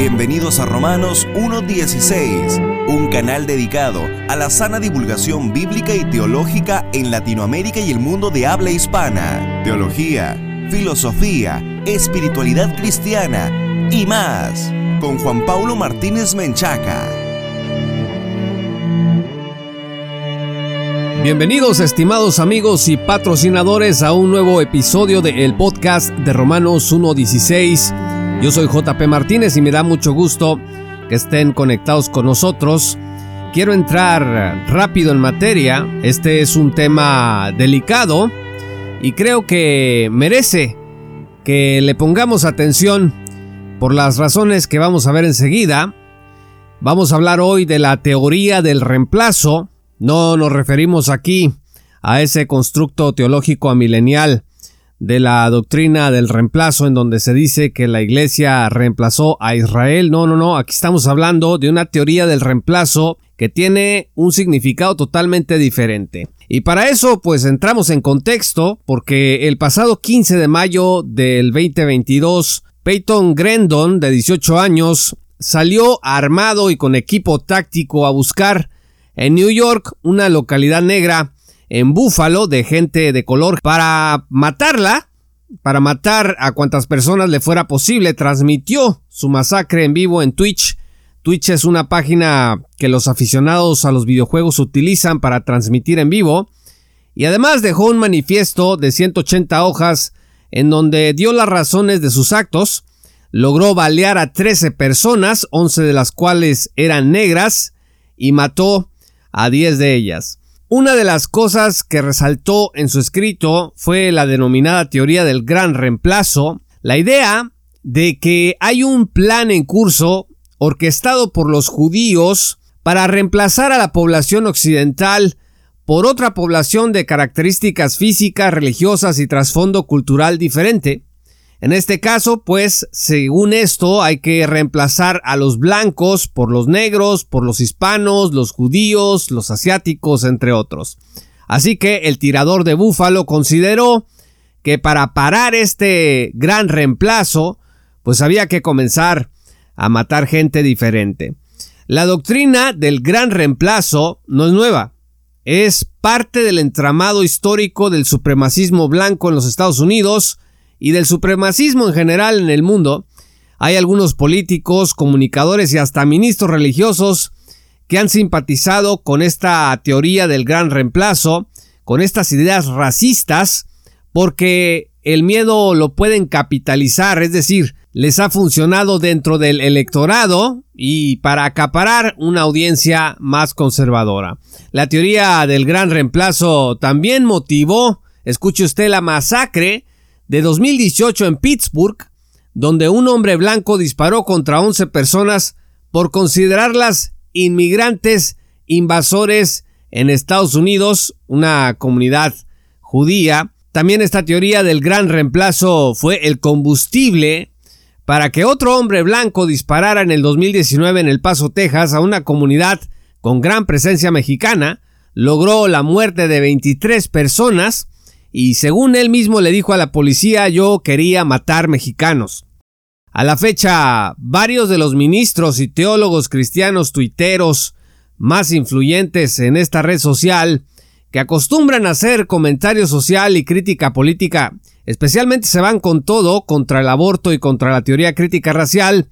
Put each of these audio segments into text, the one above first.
Bienvenidos a Romanos 1.16, un canal dedicado a la sana divulgación bíblica y teológica en Latinoamérica y el mundo de habla hispana. Teología, filosofía, espiritualidad cristiana y más, con Juan Paulo Martínez Menchaca. Bienvenidos estimados amigos y patrocinadores a un nuevo episodio del podcast de Romanos 1.16 yo soy JP Martínez y me da mucho gusto que estén conectados con nosotros. Quiero entrar rápido en materia. Este es un tema delicado y creo que merece que le pongamos atención por las razones que vamos a ver enseguida. Vamos a hablar hoy de la teoría del reemplazo. No nos referimos aquí a ese constructo teológico amilenial de la doctrina del reemplazo en donde se dice que la iglesia reemplazó a Israel. No, no, no, aquí estamos hablando de una teoría del reemplazo que tiene un significado totalmente diferente. Y para eso pues entramos en contexto porque el pasado 15 de mayo del 2022 Peyton Grendon de 18 años salió armado y con equipo táctico a buscar en New York una localidad negra en Búfalo de gente de color para matarla, para matar a cuantas personas le fuera posible. Transmitió su masacre en vivo en Twitch. Twitch es una página que los aficionados a los videojuegos utilizan para transmitir en vivo. Y además dejó un manifiesto de 180 hojas en donde dio las razones de sus actos. Logró balear a 13 personas, 11 de las cuales eran negras, y mató a 10 de ellas. Una de las cosas que resaltó en su escrito fue la denominada teoría del gran reemplazo, la idea de que hay un plan en curso orquestado por los judíos para reemplazar a la población occidental por otra población de características físicas, religiosas y trasfondo cultural diferente. En este caso, pues, según esto, hay que reemplazar a los blancos por los negros, por los hispanos, los judíos, los asiáticos, entre otros. Así que el tirador de Búfalo consideró que para parar este gran reemplazo, pues había que comenzar a matar gente diferente. La doctrina del gran reemplazo no es nueva, es parte del entramado histórico del supremacismo blanco en los Estados Unidos, y del supremacismo en general en el mundo, hay algunos políticos, comunicadores y hasta ministros religiosos que han simpatizado con esta teoría del gran reemplazo, con estas ideas racistas, porque el miedo lo pueden capitalizar, es decir, les ha funcionado dentro del electorado y para acaparar una audiencia más conservadora. La teoría del gran reemplazo también motivó, escuche usted, la masacre de 2018 en Pittsburgh, donde un hombre blanco disparó contra 11 personas por considerarlas inmigrantes invasores en Estados Unidos, una comunidad judía. También esta teoría del gran reemplazo fue el combustible para que otro hombre blanco disparara en el 2019 en El Paso, Texas, a una comunidad con gran presencia mexicana, logró la muerte de 23 personas, y según él mismo le dijo a la policía yo quería matar mexicanos. A la fecha, varios de los ministros y teólogos cristianos tuiteros más influyentes en esta red social, que acostumbran a hacer comentario social y crítica política, especialmente se van con todo contra el aborto y contra la teoría crítica racial.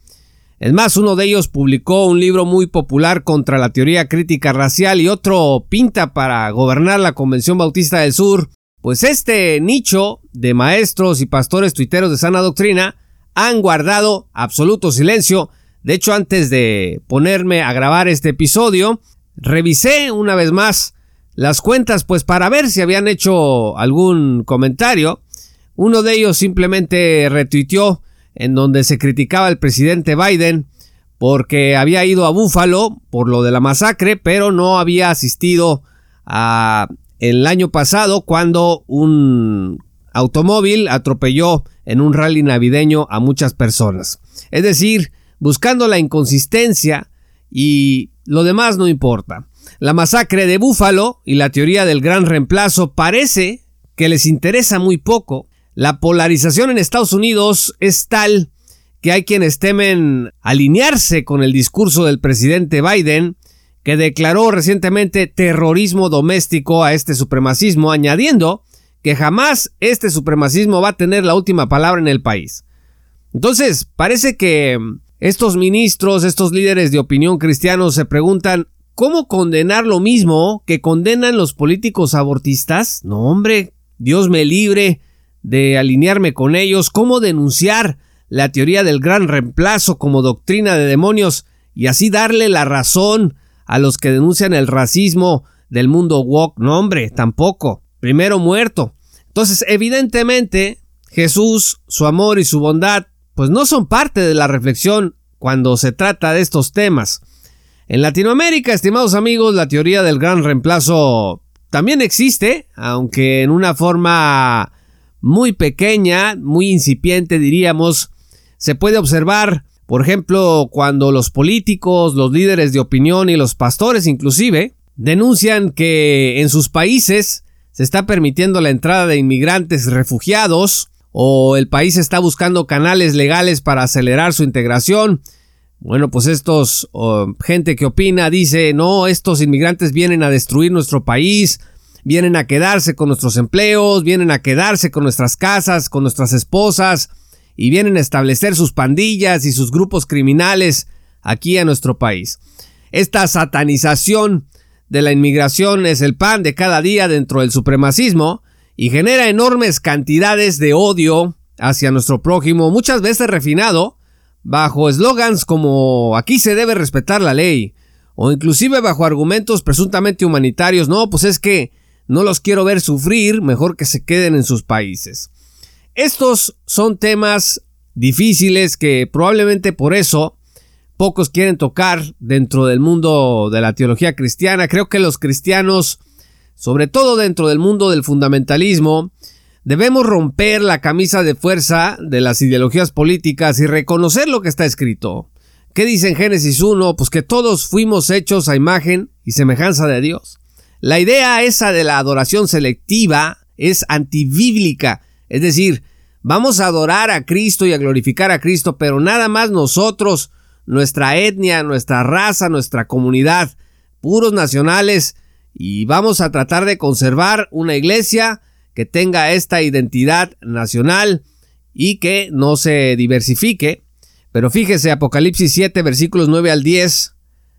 Es más, uno de ellos publicó un libro muy popular contra la teoría crítica racial y otro pinta para gobernar la Convención Bautista del Sur pues este nicho de maestros y pastores tuiteros de sana doctrina han guardado absoluto silencio. De hecho, antes de ponerme a grabar este episodio, revisé una vez más las cuentas pues para ver si habían hecho algún comentario. Uno de ellos simplemente retuiteó en donde se criticaba al presidente Biden porque había ido a Búfalo por lo de la masacre, pero no había asistido a el año pasado cuando un automóvil atropelló en un rally navideño a muchas personas. Es decir, buscando la inconsistencia y lo demás no importa. La masacre de Búfalo y la teoría del gran reemplazo parece que les interesa muy poco. La polarización en Estados Unidos es tal que hay quienes temen alinearse con el discurso del presidente Biden, que declaró recientemente terrorismo doméstico a este supremacismo, añadiendo que jamás este supremacismo va a tener la última palabra en el país. Entonces, parece que estos ministros, estos líderes de opinión cristianos se preguntan ¿cómo condenar lo mismo que condenan los políticos abortistas? No, hombre, Dios me libre de alinearme con ellos, ¿cómo denunciar la teoría del gran reemplazo como doctrina de demonios y así darle la razón a los que denuncian el racismo del mundo woke. No, hombre, tampoco. Primero muerto. Entonces, evidentemente, Jesús, su amor y su bondad, pues no son parte de la reflexión cuando se trata de estos temas. En Latinoamérica, estimados amigos, la teoría del gran reemplazo también existe, aunque en una forma muy pequeña, muy incipiente diríamos, se puede observar, por ejemplo, cuando los políticos, los líderes de opinión y los pastores inclusive denuncian que en sus países se está permitiendo la entrada de inmigrantes refugiados o el país está buscando canales legales para acelerar su integración. Bueno, pues estos gente que opina dice, "No, estos inmigrantes vienen a destruir nuestro país, vienen a quedarse con nuestros empleos, vienen a quedarse con nuestras casas, con nuestras esposas, y vienen a establecer sus pandillas y sus grupos criminales aquí a nuestro país. Esta satanización de la inmigración es el pan de cada día dentro del supremacismo y genera enormes cantidades de odio hacia nuestro prójimo, muchas veces refinado, bajo eslogans como aquí se debe respetar la ley, o inclusive bajo argumentos presuntamente humanitarios, no, pues es que no los quiero ver sufrir, mejor que se queden en sus países. Estos son temas difíciles que probablemente por eso pocos quieren tocar dentro del mundo de la teología cristiana. Creo que los cristianos, sobre todo dentro del mundo del fundamentalismo, debemos romper la camisa de fuerza de las ideologías políticas y reconocer lo que está escrito. ¿Qué dice en Génesis 1? Pues que todos fuimos hechos a imagen y semejanza de Dios. La idea esa de la adoración selectiva es antibíblica, es decir, Vamos a adorar a Cristo y a glorificar a Cristo, pero nada más nosotros, nuestra etnia, nuestra raza, nuestra comunidad, puros nacionales, y vamos a tratar de conservar una iglesia que tenga esta identidad nacional y que no se diversifique. Pero fíjese, Apocalipsis 7, versículos 9 al 10,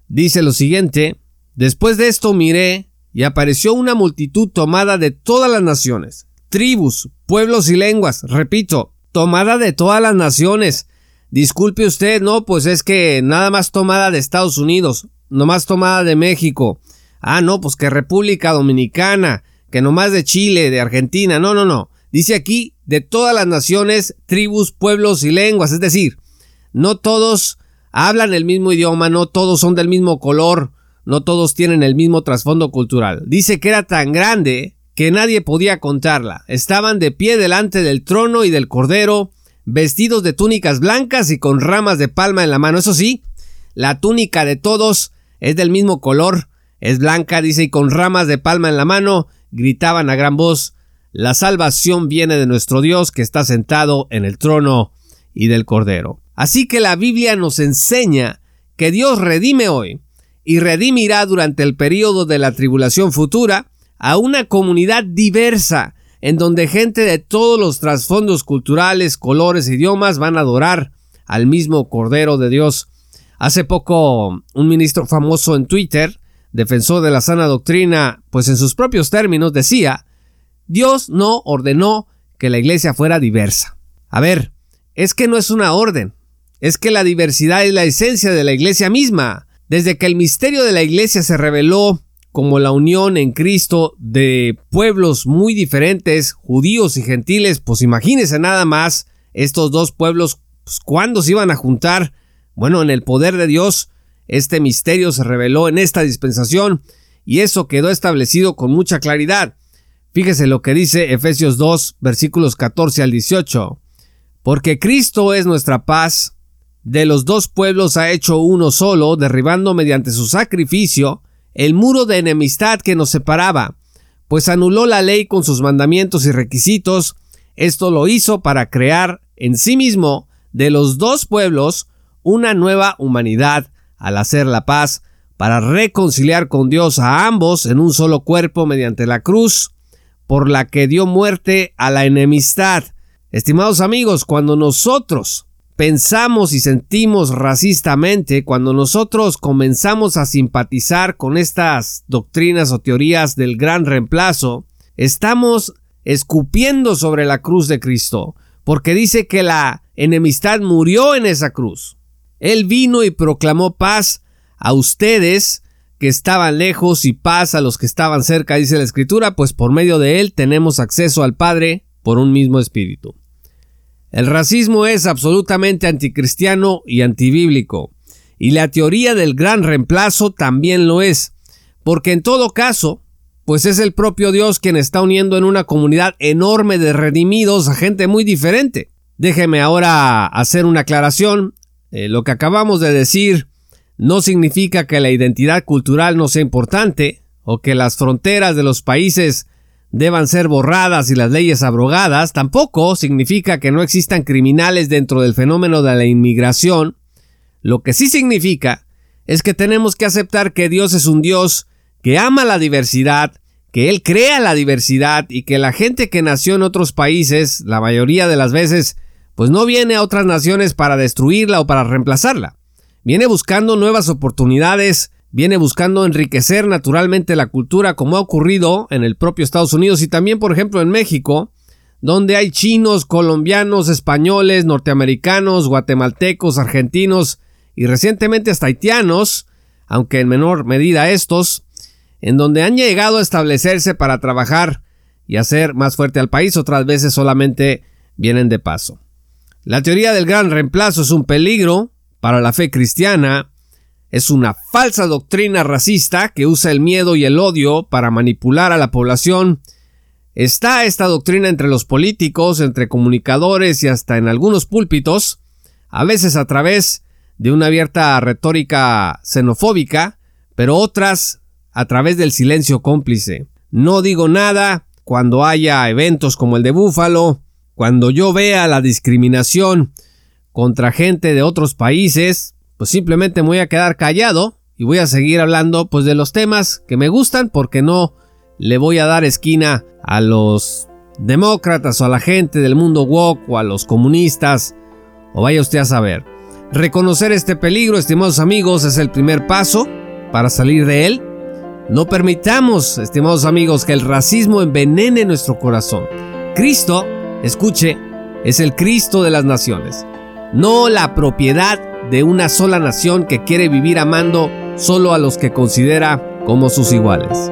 dice lo siguiente, Después de esto miré, y apareció una multitud tomada de todas las naciones, tribus, pueblos y lenguas, repito, tomada de todas las naciones. Disculpe usted, no, pues es que nada más tomada de Estados Unidos, no más tomada de México. Ah, no, pues que República Dominicana, que no más de Chile, de Argentina, no, no, no. Dice aquí de todas las naciones, tribus, pueblos y lenguas, es decir, no todos hablan el mismo idioma, no todos son del mismo color, no todos tienen el mismo trasfondo cultural. Dice que era tan grande que nadie podía contarla. Estaban de pie delante del trono y del cordero, vestidos de túnicas blancas y con ramas de palma en la mano. Eso sí, la túnica de todos es del mismo color, es blanca, dice, y con ramas de palma en la mano, gritaban a gran voz, la salvación viene de nuestro Dios que está sentado en el trono y del cordero. Así que la Biblia nos enseña que Dios redime hoy y redimirá durante el período de la tribulación futura a una comunidad diversa, en donde gente de todos los trasfondos culturales, colores, idiomas van a adorar al mismo Cordero de Dios. Hace poco un ministro famoso en Twitter, defensor de la sana doctrina, pues en sus propios términos decía, Dios no ordenó que la iglesia fuera diversa. A ver, es que no es una orden, es que la diversidad es la esencia de la iglesia misma. Desde que el misterio de la iglesia se reveló como la unión en Cristo de pueblos muy diferentes, judíos y gentiles, pues imagínense nada más estos dos pueblos, pues, ¿cuándo se iban a juntar? Bueno, en el poder de Dios, este misterio se reveló en esta dispensación y eso quedó establecido con mucha claridad. Fíjese lo que dice Efesios 2, versículos 14 al 18. Porque Cristo es nuestra paz, de los dos pueblos ha hecho uno solo, derribando mediante su sacrificio el muro de enemistad que nos separaba, pues anuló la ley con sus mandamientos y requisitos, esto lo hizo para crear en sí mismo de los dos pueblos una nueva humanidad al hacer la paz para reconciliar con Dios a ambos en un solo cuerpo mediante la cruz por la que dio muerte a la enemistad. Estimados amigos, cuando nosotros pensamos y sentimos racistamente, cuando nosotros comenzamos a simpatizar con estas doctrinas o teorías del gran reemplazo, estamos escupiendo sobre la cruz de Cristo, porque dice que la enemistad murió en esa cruz. Él vino y proclamó paz a ustedes que estaban lejos y paz a los que estaban cerca, dice la Escritura, pues por medio de él tenemos acceso al Padre por un mismo espíritu. El racismo es absolutamente anticristiano y antibíblico, y la teoría del gran reemplazo también lo es, porque en todo caso, pues es el propio Dios quien está uniendo en una comunidad enorme de redimidos a gente muy diferente. Déjeme ahora hacer una aclaración. Eh, lo que acabamos de decir no significa que la identidad cultural no sea importante o que las fronteras de los países deban ser borradas y las leyes abrogadas, tampoco significa que no existan criminales dentro del fenómeno de la inmigración. Lo que sí significa es que tenemos que aceptar que Dios es un Dios que ama la diversidad, que Él crea la diversidad y que la gente que nació en otros países, la mayoría de las veces, pues no viene a otras naciones para destruirla o para reemplazarla. Viene buscando nuevas oportunidades, viene buscando enriquecer naturalmente la cultura como ha ocurrido en el propio Estados Unidos y también por ejemplo en México, donde hay chinos, colombianos, españoles, norteamericanos, guatemaltecos, argentinos y recientemente hasta haitianos, aunque en menor medida estos, en donde han llegado a establecerse para trabajar y hacer más fuerte al país, otras veces solamente vienen de paso. La teoría del gran reemplazo es un peligro para la fe cristiana, es una falsa doctrina racista que usa el miedo y el odio para manipular a la población. Está esta doctrina entre los políticos, entre comunicadores y hasta en algunos púlpitos, a veces a través de una abierta retórica xenofóbica, pero otras a través del silencio cómplice. No digo nada cuando haya eventos como el de Búfalo, cuando yo vea la discriminación contra gente de otros países, pues simplemente me voy a quedar callado y voy a seguir hablando pues de los temas que me gustan porque no le voy a dar esquina a los demócratas o a la gente del mundo woke o a los comunistas o vaya usted a saber. Reconocer este peligro, estimados amigos, es el primer paso para salir de él. No permitamos, estimados amigos, que el racismo envenene nuestro corazón. Cristo, escuche, es el Cristo de las naciones, no la propiedad de una sola nación que quiere vivir amando solo a los que considera como sus iguales.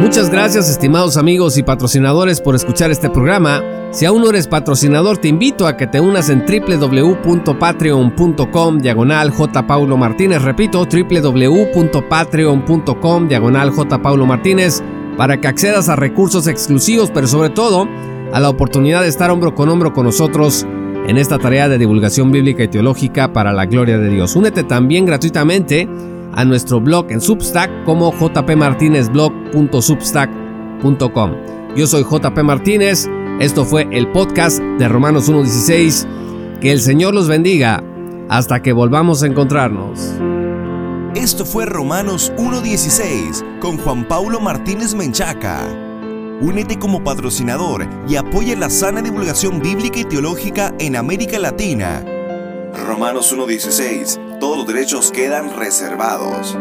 Muchas gracias estimados amigos y patrocinadores por escuchar este programa. Si aún no eres patrocinador te invito a que te unas en www.patreon.com diagonal J. Paulo Martínez. Repito, www.patreon.com diagonal J. Paulo Martínez para que accedas a recursos exclusivos, pero sobre todo a la oportunidad de estar hombro con hombro con nosotros en esta tarea de divulgación bíblica y teológica para la gloria de Dios. Únete también gratuitamente a nuestro blog en Substack como jpmartinezblog.substack.com. Yo soy JP Martínez, esto fue el podcast de Romanos 1.16. Que el Señor los bendiga hasta que volvamos a encontrarnos. Esto fue Romanos 1.16 con Juan Paulo Martínez Menchaca. Únete como patrocinador y apoya la sana divulgación bíblica y teológica en América Latina. Romanos 1.16. Todos los derechos quedan reservados.